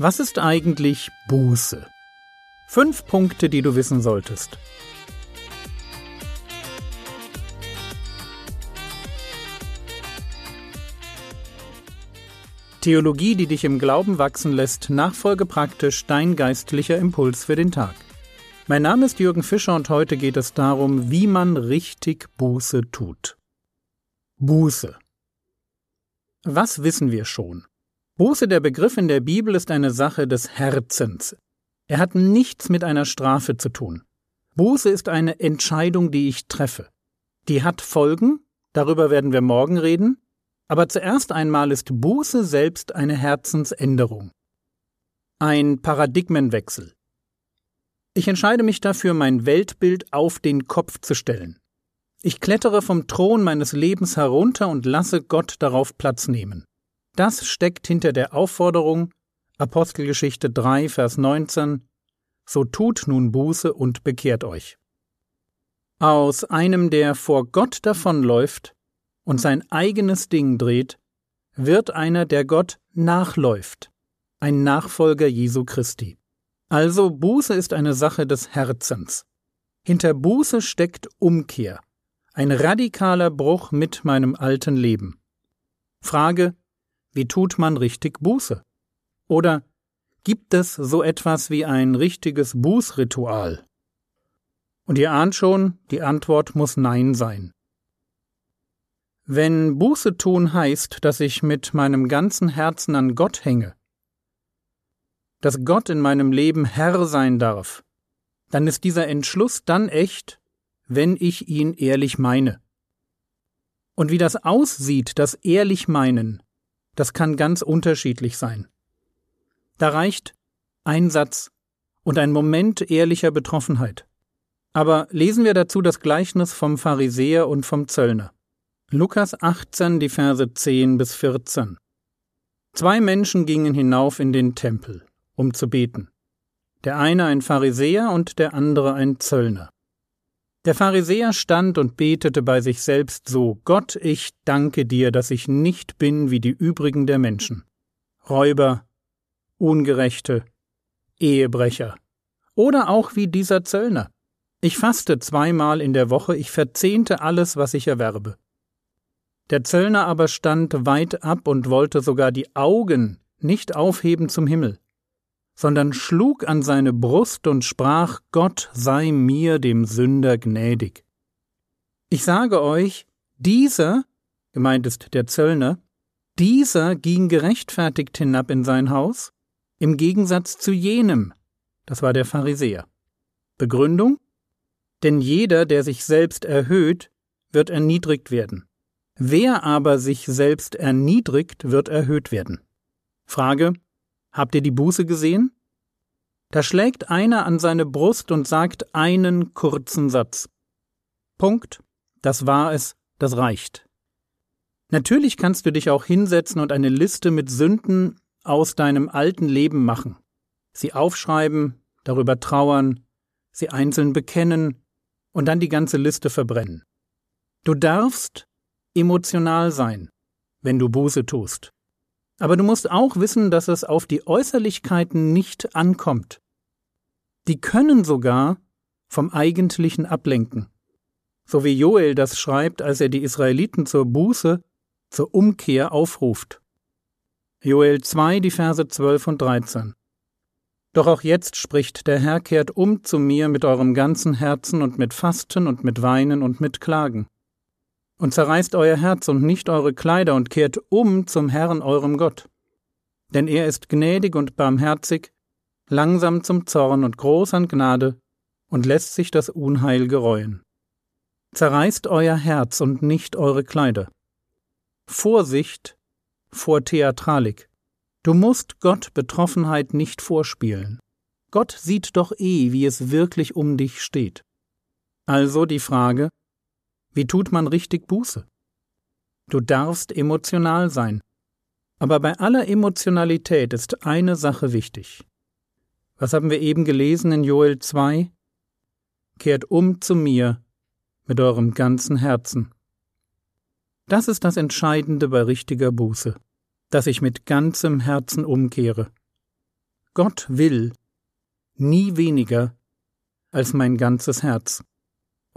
Was ist eigentlich Buße? Fünf Punkte, die du wissen solltest. Theologie, die dich im Glauben wachsen lässt, nachfolge praktisch dein geistlicher Impuls für den Tag. Mein Name ist Jürgen Fischer und heute geht es darum, wie man richtig Buße tut. Buße. Was wissen wir schon? Buße, der Begriff in der Bibel, ist eine Sache des Herzens. Er hat nichts mit einer Strafe zu tun. Buße ist eine Entscheidung, die ich treffe. Die hat Folgen, darüber werden wir morgen reden, aber zuerst einmal ist Buße selbst eine Herzensänderung. Ein Paradigmenwechsel. Ich entscheide mich dafür, mein Weltbild auf den Kopf zu stellen. Ich klettere vom Thron meines Lebens herunter und lasse Gott darauf Platz nehmen. Das steckt hinter der Aufforderung Apostelgeschichte 3, Vers 19 So tut nun Buße und bekehrt euch. Aus einem, der vor Gott davonläuft und sein eigenes Ding dreht, wird einer, der Gott nachläuft, ein Nachfolger Jesu Christi. Also Buße ist eine Sache des Herzens. Hinter Buße steckt Umkehr, ein radikaler Bruch mit meinem alten Leben. Frage, wie tut man richtig Buße? Oder gibt es so etwas wie ein richtiges Bußritual? Und ihr ahnt schon, die Antwort muss Nein sein. Wenn Buße tun heißt, dass ich mit meinem ganzen Herzen an Gott hänge, dass Gott in meinem Leben Herr sein darf, dann ist dieser Entschluss dann echt, wenn ich ihn ehrlich meine. Und wie das aussieht, das ehrlich meinen, das kann ganz unterschiedlich sein. Da reicht ein Satz und ein Moment ehrlicher Betroffenheit. Aber lesen wir dazu das Gleichnis vom Pharisäer und vom Zöllner. Lukas 18, die Verse 10 bis 14. Zwei Menschen gingen hinauf in den Tempel, um zu beten. Der eine ein Pharisäer und der andere ein Zöllner. Der Pharisäer stand und betete bei sich selbst so Gott, ich danke dir, dass ich nicht bin wie die übrigen der Menschen. Räuber, Ungerechte, Ehebrecher oder auch wie dieser Zöllner. Ich faste zweimal in der Woche, ich verzehnte alles, was ich erwerbe. Der Zöllner aber stand weit ab und wollte sogar die Augen nicht aufheben zum Himmel sondern schlug an seine Brust und sprach Gott sei mir dem Sünder gnädig. Ich sage euch, dieser, gemeint ist der Zöllner, dieser ging gerechtfertigt hinab in sein Haus, im Gegensatz zu jenem, das war der Pharisäer. Begründung? Denn jeder, der sich selbst erhöht, wird erniedrigt werden. Wer aber sich selbst erniedrigt, wird erhöht werden. Frage, Habt ihr die Buße gesehen? Da schlägt einer an seine Brust und sagt einen kurzen Satz. Punkt. Das war es, das reicht. Natürlich kannst du dich auch hinsetzen und eine Liste mit Sünden aus deinem alten Leben machen, sie aufschreiben, darüber trauern, sie einzeln bekennen und dann die ganze Liste verbrennen. Du darfst emotional sein, wenn du Buße tust. Aber du musst auch wissen, dass es auf die Äußerlichkeiten nicht ankommt. Die können sogar vom Eigentlichen ablenken. So wie Joel das schreibt, als er die Israeliten zur Buße, zur Umkehr aufruft. Joel 2, die Verse 12 und 13. Doch auch jetzt spricht der Herr, kehrt um zu mir mit eurem ganzen Herzen und mit Fasten und mit Weinen und mit Klagen und zerreißt euer Herz und nicht eure Kleider und kehrt um zum Herrn eurem Gott. Denn er ist gnädig und barmherzig, langsam zum Zorn und groß an Gnade und lässt sich das Unheil gereuen. Zerreißt euer Herz und nicht eure Kleider. Vorsicht vor Theatralik. Du musst Gott Betroffenheit nicht vorspielen. Gott sieht doch eh, wie es wirklich um dich steht. Also die Frage, wie tut man richtig Buße? Du darfst emotional sein. Aber bei aller Emotionalität ist eine Sache wichtig. Was haben wir eben gelesen in Joel 2? Kehrt um zu mir mit eurem ganzen Herzen. Das ist das Entscheidende bei richtiger Buße, dass ich mit ganzem Herzen umkehre. Gott will nie weniger als mein ganzes Herz.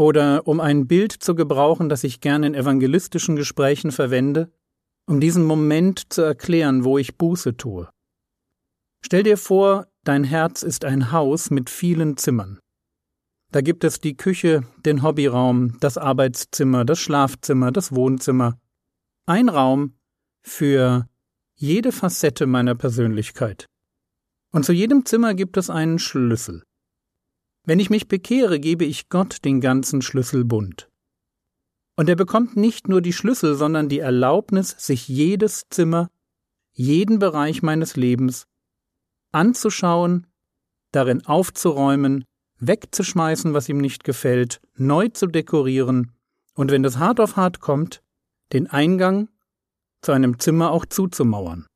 Oder um ein Bild zu gebrauchen, das ich gerne in evangelistischen Gesprächen verwende, um diesen Moment zu erklären, wo ich Buße tue. Stell dir vor, dein Herz ist ein Haus mit vielen Zimmern. Da gibt es die Küche, den Hobbyraum, das Arbeitszimmer, das Schlafzimmer, das Wohnzimmer. Ein Raum für jede Facette meiner Persönlichkeit. Und zu jedem Zimmer gibt es einen Schlüssel. Wenn ich mich bekehre, gebe ich Gott den ganzen Schlüsselbund. Und er bekommt nicht nur die Schlüssel, sondern die Erlaubnis, sich jedes Zimmer, jeden Bereich meines Lebens anzuschauen, darin aufzuräumen, wegzuschmeißen, was ihm nicht gefällt, neu zu dekorieren und wenn das hart auf hart kommt, den Eingang zu einem Zimmer auch zuzumauern.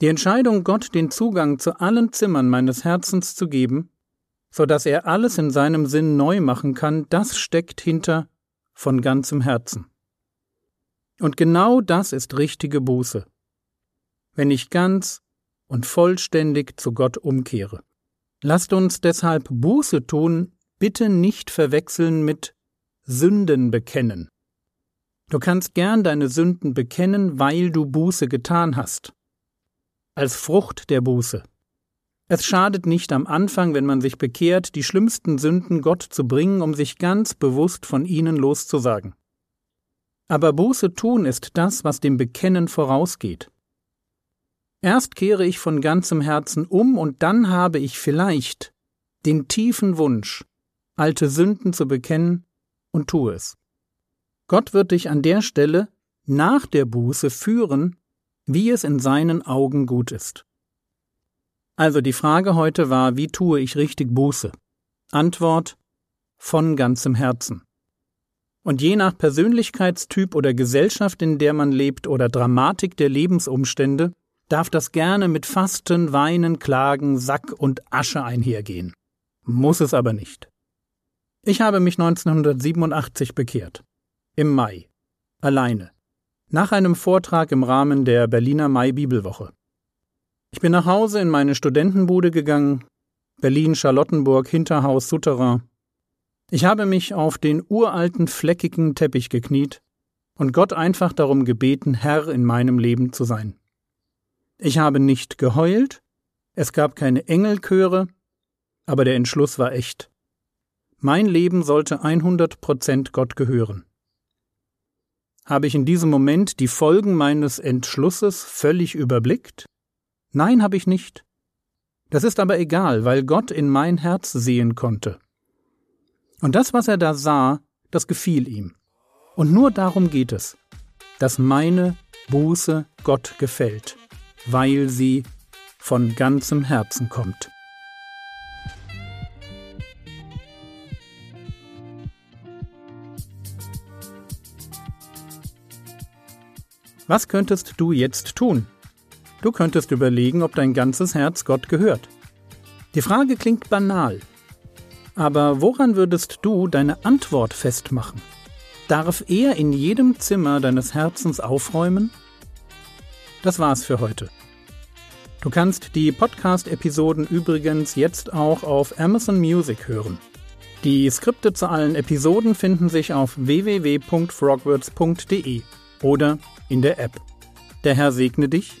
Die Entscheidung, Gott den Zugang zu allen Zimmern meines Herzens zu geben, so dass er alles in seinem Sinn neu machen kann, das steckt hinter von ganzem Herzen. Und genau das ist richtige Buße, wenn ich ganz und vollständig zu Gott umkehre. Lasst uns deshalb Buße tun, bitte nicht verwechseln mit Sünden bekennen. Du kannst gern deine Sünden bekennen, weil du Buße getan hast. Als Frucht der Buße. Es schadet nicht am Anfang, wenn man sich bekehrt, die schlimmsten Sünden Gott zu bringen, um sich ganz bewusst von ihnen loszusagen. Aber Buße tun ist das, was dem Bekennen vorausgeht. Erst kehre ich von ganzem Herzen um und dann habe ich vielleicht den tiefen Wunsch, alte Sünden zu bekennen und tue es. Gott wird dich an der Stelle nach der Buße führen, wie es in seinen Augen gut ist. Also die Frage heute war, wie tue ich richtig Buße? Antwort von ganzem Herzen. Und je nach Persönlichkeitstyp oder Gesellschaft, in der man lebt oder Dramatik der Lebensumstände, darf das gerne mit Fasten, Weinen, Klagen, Sack und Asche einhergehen. Muss es aber nicht. Ich habe mich 1987 bekehrt. Im Mai. Alleine. Nach einem Vortrag im Rahmen der Berliner Mai-Bibelwoche. Ich bin nach Hause in meine Studentenbude gegangen, Berlin Charlottenburg Hinterhaus Souterrain. Ich habe mich auf den uralten fleckigen Teppich gekniet und Gott einfach darum gebeten, Herr in meinem Leben zu sein. Ich habe nicht geheult, es gab keine Engelchöre, aber der Entschluss war echt. Mein Leben sollte 100 Prozent Gott gehören. Habe ich in diesem Moment die Folgen meines Entschlusses völlig überblickt? Nein, habe ich nicht. Das ist aber egal, weil Gott in mein Herz sehen konnte. Und das, was er da sah, das gefiel ihm. Und nur darum geht es, dass meine Buße Gott gefällt, weil sie von ganzem Herzen kommt. Was könntest du jetzt tun? Du könntest überlegen, ob dein ganzes Herz Gott gehört. Die Frage klingt banal. Aber woran würdest du deine Antwort festmachen? Darf er in jedem Zimmer deines Herzens aufräumen? Das war's für heute. Du kannst die Podcast-Episoden übrigens jetzt auch auf Amazon Music hören. Die Skripte zu allen Episoden finden sich auf www.frogwords.de oder in der App. Der Herr segne dich